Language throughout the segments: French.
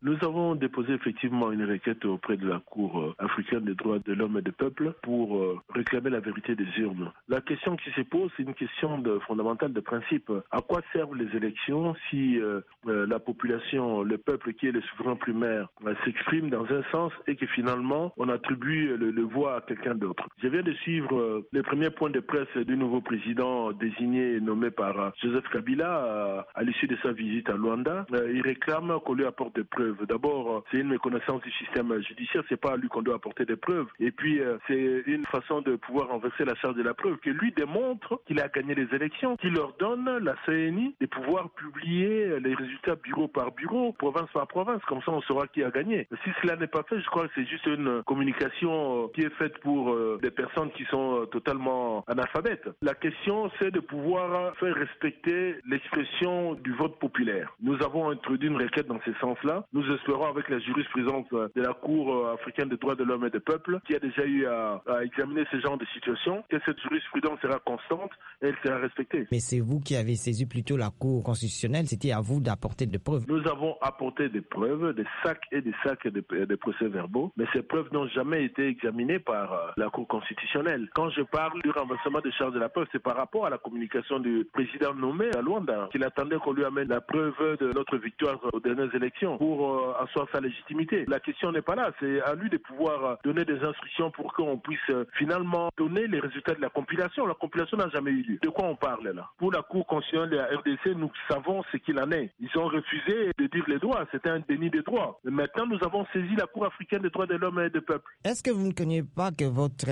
Nous avons déposé effectivement une requête auprès de la Cour euh, africaine des droits de l'homme et des peuples pour euh, réclamer la vérité des urnes. La question qui se pose, c'est une question de, fondamentale de principe. À quoi servent les élections si euh, la population, le peuple qui est le souverain primaire, s'exprime dans un sens et que finalement on attribue le, le voix à quelqu'un d'autre? Je viens de suivre les premiers points de presse du nouveau président désigné et nommé par Joseph Kabila à l'issue de sa visite à Luanda. Il réclame qu'on lui apporte des preuves D'abord, euh, c'est une méconnaissance du système judiciaire, c'est pas à lui qu'on doit apporter des preuves. Et puis, euh, c'est une façon de pouvoir renverser la charge de la preuve, que lui démontre qu'il a gagné les élections, qu'il leur donne, la CNI, de pouvoir publier les résultats bureau par bureau, province par province, comme ça on saura qui a gagné. Si cela n'est pas fait, je crois que c'est juste une communication euh, qui est faite pour des personnes qui sont totalement analphabètes. La question, c'est de pouvoir faire respecter l'expression du vote populaire. Nous avons introduit une requête dans ce sens-là. Nous espérons avec la jurisprudence de la Cour euh, africaine des droits de l'homme et des peuples, qui a déjà eu à, examiner ce genre de situation, que cette jurisprudence sera constante et elle sera respectée. Mais c'est vous qui avez saisi plutôt la Cour constitutionnelle, c'était à vous d'apporter des preuves. Nous avons apporté des preuves, des sacs et des sacs de, procès-verbaux, mais ces preuves n'ont jamais été examinées par euh, la Cour constitutionnelle. Quand je parle du renversement des charges de la preuve, c'est par rapport à la communication du président nommé à Luanda, qu'il attendait qu'on lui amène la preuve de notre victoire aux dernières élections pour euh, asseoir sa légitimité. La question n'est pas là, c'est à lui de pouvoir euh, donner des instructions pour qu'on puisse euh, finalement donner les résultats de la compilation. La compilation n'a jamais eu lieu. De quoi on parle là? Pour la Cour constitutionnelle de la RDC, nous savons ce qu'il en est. Ils ont refusé de dire les droits, c'était un déni des droits. maintenant, nous avons saisi la Cour africaine des droits de l'homme et des peuples. Est-ce que vous ne connaissez pas que votre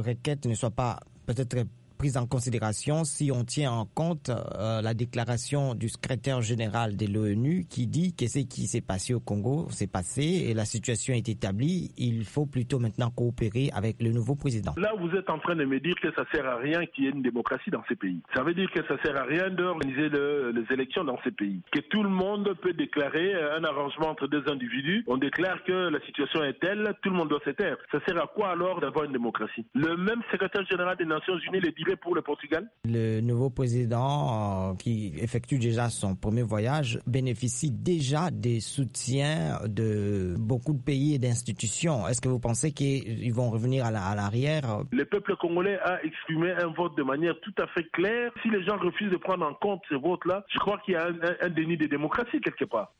requête ne soit pas peut-être prise en considération si on tient en compte euh, la déclaration du secrétaire général de l'ONU qui dit que ce qui s'est passé au Congo s'est passé et la situation est établie. Il faut plutôt maintenant coopérer avec le nouveau président. Là, vous êtes en train de me dire que ça sert à rien qu'il y ait une démocratie dans ces pays. Ça veut dire que ça sert à rien d'organiser les élections dans ces pays. Que tout le monde peut déclarer un arrangement entre deux individus. On déclare que la situation est telle, tout le monde doit se taire. Ça sert à quoi alors d'avoir une démocratie? Le même secrétaire général des Nations Unies le dit pour le Portugal Le nouveau président euh, qui effectue déjà son premier voyage bénéficie déjà des soutiens de beaucoup de pays et d'institutions. Est-ce que vous pensez qu'ils vont revenir à l'arrière? Le peuple congolais a exprimé un vote de manière tout à fait claire. Si les gens refusent de prendre en compte ce vote-là, je crois qu'il y a un, déni de démocratie quelque part.